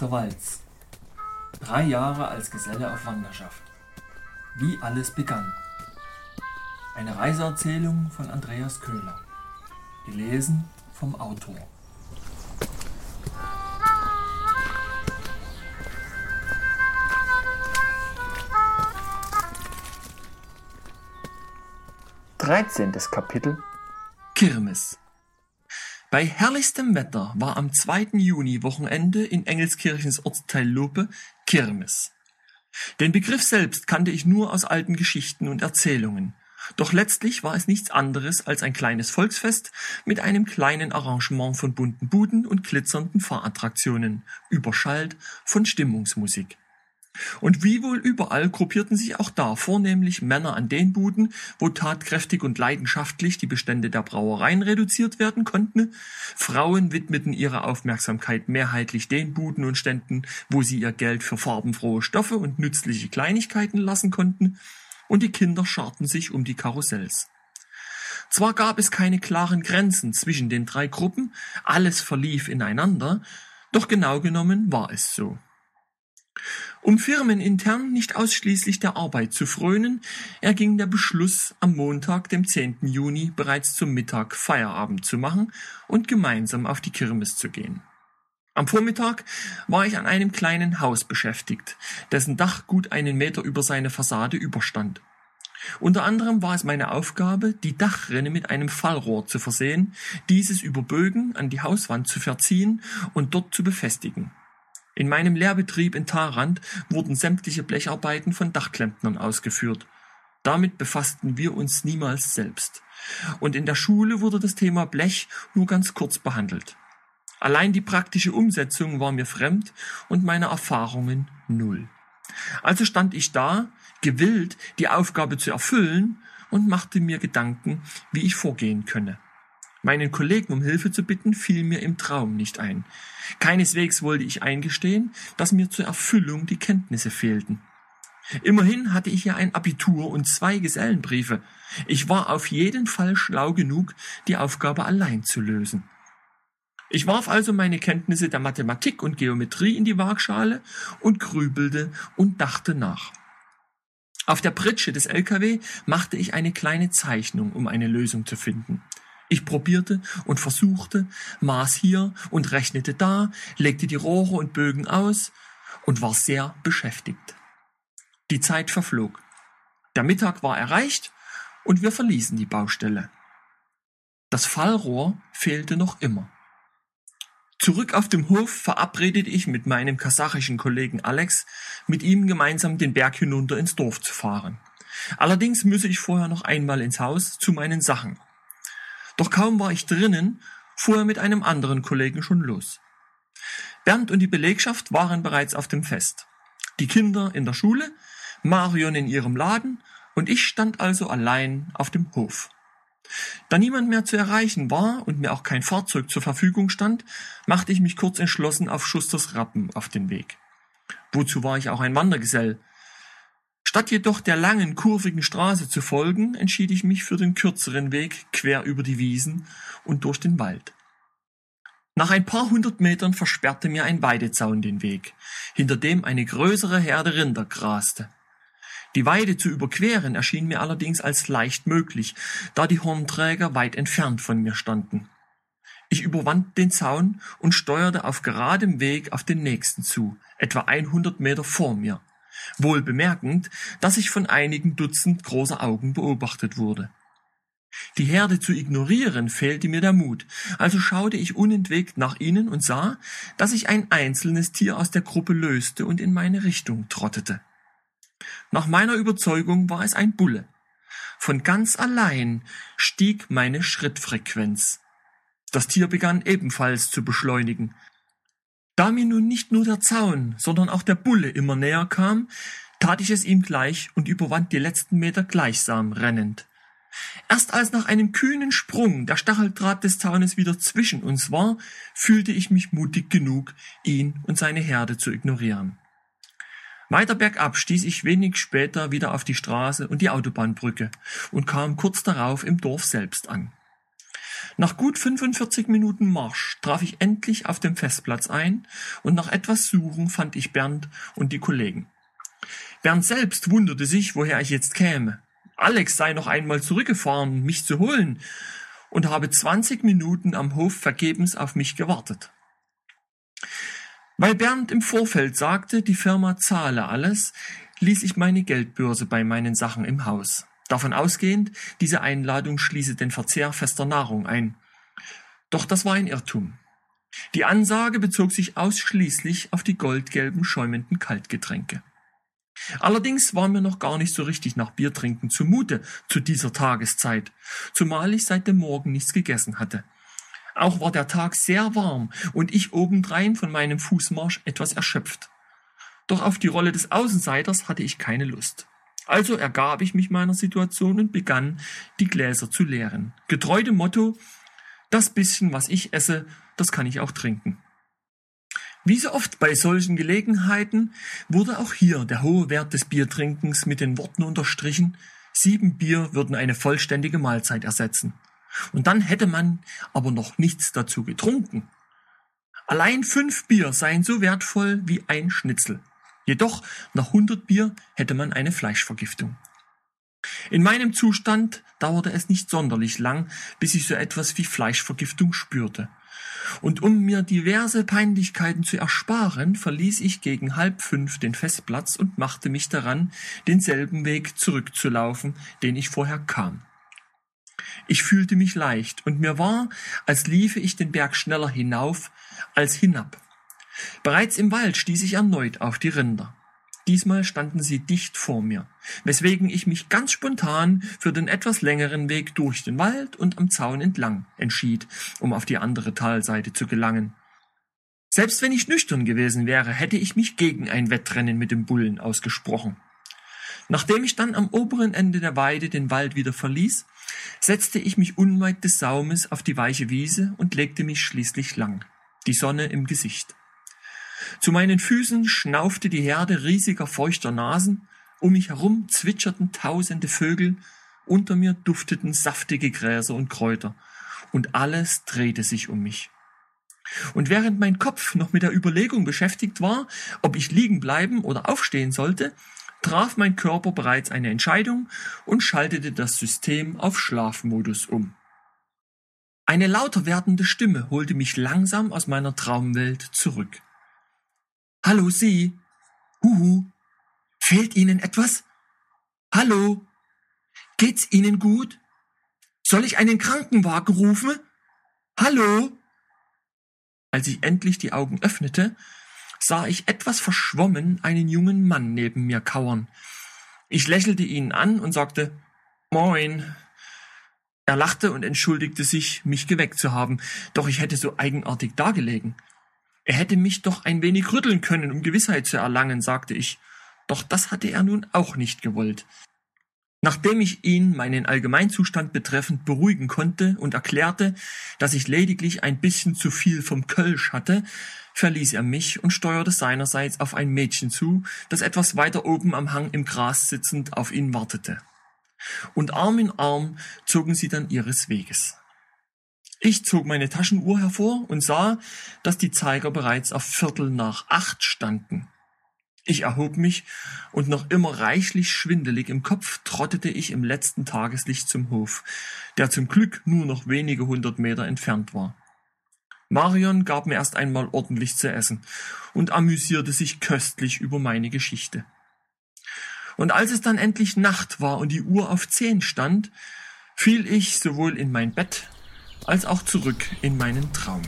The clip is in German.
Achter Walz. Drei Jahre als Geselle auf Wanderschaft. Wie alles begann. Eine Reiseerzählung von Andreas Köhler. Gelesen vom Autor. Dreizehntes Kapitel Kirmes bei herrlichstem Wetter war am 2. Juni-Wochenende in Engelskirchens Ortsteil Lope Kirmes. Den Begriff selbst kannte ich nur aus alten Geschichten und Erzählungen. Doch letztlich war es nichts anderes als ein kleines Volksfest mit einem kleinen Arrangement von bunten Buden und glitzernden Fahrattraktionen, überschallt von Stimmungsmusik. Und wie wohl überall gruppierten sich auch da vornehmlich Männer an den Buden, wo tatkräftig und leidenschaftlich die Bestände der Brauereien reduziert werden konnten. Frauen widmeten ihre Aufmerksamkeit mehrheitlich den Buden und Ständen, wo sie ihr Geld für farbenfrohe Stoffe und nützliche Kleinigkeiten lassen konnten. Und die Kinder scharten sich um die Karussells. Zwar gab es keine klaren Grenzen zwischen den drei Gruppen, alles verlief ineinander, doch genau genommen war es so. Um firmenintern nicht ausschließlich der Arbeit zu frönen, erging der Beschluss, am Montag, dem 10. Juni, bereits zum Mittag Feierabend zu machen und gemeinsam auf die Kirmes zu gehen. Am Vormittag war ich an einem kleinen Haus beschäftigt, dessen Dach gut einen Meter über seine Fassade überstand. Unter anderem war es meine Aufgabe, die Dachrinne mit einem Fallrohr zu versehen, dieses über Bögen an die Hauswand zu verziehen und dort zu befestigen. In meinem Lehrbetrieb in Tharand wurden sämtliche Blecharbeiten von Dachklempnern ausgeführt. Damit befassten wir uns niemals selbst. Und in der Schule wurde das Thema Blech nur ganz kurz behandelt. Allein die praktische Umsetzung war mir fremd und meine Erfahrungen null. Also stand ich da, gewillt, die Aufgabe zu erfüllen und machte mir Gedanken, wie ich vorgehen könne. Meinen Kollegen um Hilfe zu bitten, fiel mir im Traum nicht ein. Keineswegs wollte ich eingestehen, dass mir zur Erfüllung die Kenntnisse fehlten. Immerhin hatte ich ja ein Abitur und zwei Gesellenbriefe. Ich war auf jeden Fall schlau genug, die Aufgabe allein zu lösen. Ich warf also meine Kenntnisse der Mathematik und Geometrie in die Waagschale und grübelte und dachte nach. Auf der Pritsche des LKW machte ich eine kleine Zeichnung, um eine Lösung zu finden. Ich probierte und versuchte, maß hier und rechnete da, legte die Rohre und Bögen aus und war sehr beschäftigt. Die Zeit verflog. Der Mittag war erreicht und wir verließen die Baustelle. Das Fallrohr fehlte noch immer. Zurück auf dem Hof verabredete ich mit meinem kasachischen Kollegen Alex, mit ihm gemeinsam den Berg hinunter ins Dorf zu fahren. Allerdings müsse ich vorher noch einmal ins Haus zu meinen Sachen. Doch kaum war ich drinnen, fuhr er mit einem anderen Kollegen schon los. Bernd und die Belegschaft waren bereits auf dem Fest. Die Kinder in der Schule, Marion in ihrem Laden und ich stand also allein auf dem Hof. Da niemand mehr zu erreichen war und mir auch kein Fahrzeug zur Verfügung stand, machte ich mich kurz entschlossen auf Schusters Rappen auf den Weg. Wozu war ich auch ein Wandergesell? Statt jedoch der langen, kurvigen Straße zu folgen, entschied ich mich für den kürzeren Weg quer über die Wiesen und durch den Wald. Nach ein paar hundert Metern versperrte mir ein Weidezaun den Weg, hinter dem eine größere Herde Rinder graste. Die Weide zu überqueren erschien mir allerdings als leicht möglich, da die Hornträger weit entfernt von mir standen. Ich überwand den Zaun und steuerte auf geradem Weg auf den nächsten zu, etwa 100 Meter vor mir wohl bemerkend, dass ich von einigen Dutzend großer Augen beobachtet wurde. Die Herde zu ignorieren fehlte mir der Mut, also schaute ich unentwegt nach ihnen und sah, dass sich ein einzelnes Tier aus der Gruppe löste und in meine Richtung trottete. Nach meiner Überzeugung war es ein Bulle. Von ganz allein stieg meine Schrittfrequenz. Das Tier begann ebenfalls zu beschleunigen, da mir nun nicht nur der Zaun, sondern auch der Bulle immer näher kam, tat ich es ihm gleich und überwand die letzten Meter gleichsam rennend. Erst als nach einem kühnen Sprung der Stacheldraht des Zaunes wieder zwischen uns war, fühlte ich mich mutig genug, ihn und seine Herde zu ignorieren. Weiter bergab stieß ich wenig später wieder auf die Straße und die Autobahnbrücke und kam kurz darauf im Dorf selbst an. Nach gut 45 Minuten Marsch traf ich endlich auf dem Festplatz ein und nach etwas Suchen fand ich Bernd und die Kollegen. Bernd selbst wunderte sich, woher ich jetzt käme. Alex sei noch einmal zurückgefahren, mich zu holen, und habe 20 Minuten am Hof vergebens auf mich gewartet. Weil Bernd im Vorfeld sagte, die Firma zahle alles, ließ ich meine Geldbörse bei meinen Sachen im Haus. Davon ausgehend, diese Einladung schließe den Verzehr fester Nahrung ein. Doch das war ein Irrtum. Die Ansage bezog sich ausschließlich auf die goldgelben schäumenden Kaltgetränke. Allerdings war mir noch gar nicht so richtig nach Biertrinken zumute zu dieser Tageszeit, zumal ich seit dem Morgen nichts gegessen hatte. Auch war der Tag sehr warm und ich obendrein von meinem Fußmarsch etwas erschöpft. Doch auf die Rolle des Außenseiters hatte ich keine Lust. Also ergab ich mich meiner Situation und begann, die Gläser zu leeren. Getreu dem Motto, das bisschen, was ich esse, das kann ich auch trinken. Wie so oft bei solchen Gelegenheiten wurde auch hier der hohe Wert des Biertrinkens mit den Worten unterstrichen, sieben Bier würden eine vollständige Mahlzeit ersetzen. Und dann hätte man aber noch nichts dazu getrunken. Allein fünf Bier seien so wertvoll wie ein Schnitzel. Jedoch nach hundert Bier hätte man eine Fleischvergiftung. In meinem Zustand dauerte es nicht sonderlich lang, bis ich so etwas wie Fleischvergiftung spürte. Und um mir diverse Peinlichkeiten zu ersparen, verließ ich gegen halb fünf den Festplatz und machte mich daran, denselben Weg zurückzulaufen, den ich vorher kam. Ich fühlte mich leicht, und mir war, als liefe ich den Berg schneller hinauf als hinab. Bereits im Wald stieß ich erneut auf die Rinder. Diesmal standen sie dicht vor mir, weswegen ich mich ganz spontan für den etwas längeren Weg durch den Wald und am Zaun entlang entschied, um auf die andere Talseite zu gelangen. Selbst wenn ich nüchtern gewesen wäre, hätte ich mich gegen ein Wettrennen mit dem Bullen ausgesprochen. Nachdem ich dann am oberen Ende der Weide den Wald wieder verließ, setzte ich mich unweit des Saumes auf die weiche Wiese und legte mich schließlich lang, die Sonne im Gesicht. Zu meinen Füßen schnaufte die Herde riesiger feuchter Nasen, um mich herum zwitscherten tausende Vögel, unter mir dufteten saftige Gräser und Kräuter, und alles drehte sich um mich. Und während mein Kopf noch mit der Überlegung beschäftigt war, ob ich liegen bleiben oder aufstehen sollte, traf mein Körper bereits eine Entscheidung und schaltete das System auf Schlafmodus um. Eine lauter werdende Stimme holte mich langsam aus meiner Traumwelt zurück. Hallo Sie. Huhu. Fehlt Ihnen etwas? Hallo. Geht's Ihnen gut? Soll ich einen Krankenwagen rufen? Hallo. Als ich endlich die Augen öffnete, sah ich etwas verschwommen einen jungen Mann neben mir kauern. Ich lächelte ihn an und sagte Moin. Er lachte und entschuldigte sich, mich geweckt zu haben, doch ich hätte so eigenartig dagelegen. Er hätte mich doch ein wenig rütteln können, um Gewissheit zu erlangen, sagte ich. Doch das hatte er nun auch nicht gewollt. Nachdem ich ihn meinen Allgemeinzustand betreffend beruhigen konnte und erklärte, dass ich lediglich ein bisschen zu viel vom Kölsch hatte, verließ er mich und steuerte seinerseits auf ein Mädchen zu, das etwas weiter oben am Hang im Gras sitzend auf ihn wartete. Und Arm in Arm zogen sie dann ihres Weges. Ich zog meine Taschenuhr hervor und sah, dass die Zeiger bereits auf Viertel nach acht standen. Ich erhob mich und noch immer reichlich schwindelig im Kopf trottete ich im letzten Tageslicht zum Hof, der zum Glück nur noch wenige hundert Meter entfernt war. Marion gab mir erst einmal ordentlich zu essen und amüsierte sich köstlich über meine Geschichte. Und als es dann endlich Nacht war und die Uhr auf zehn stand, fiel ich sowohl in mein Bett als auch zurück in meinen Traum.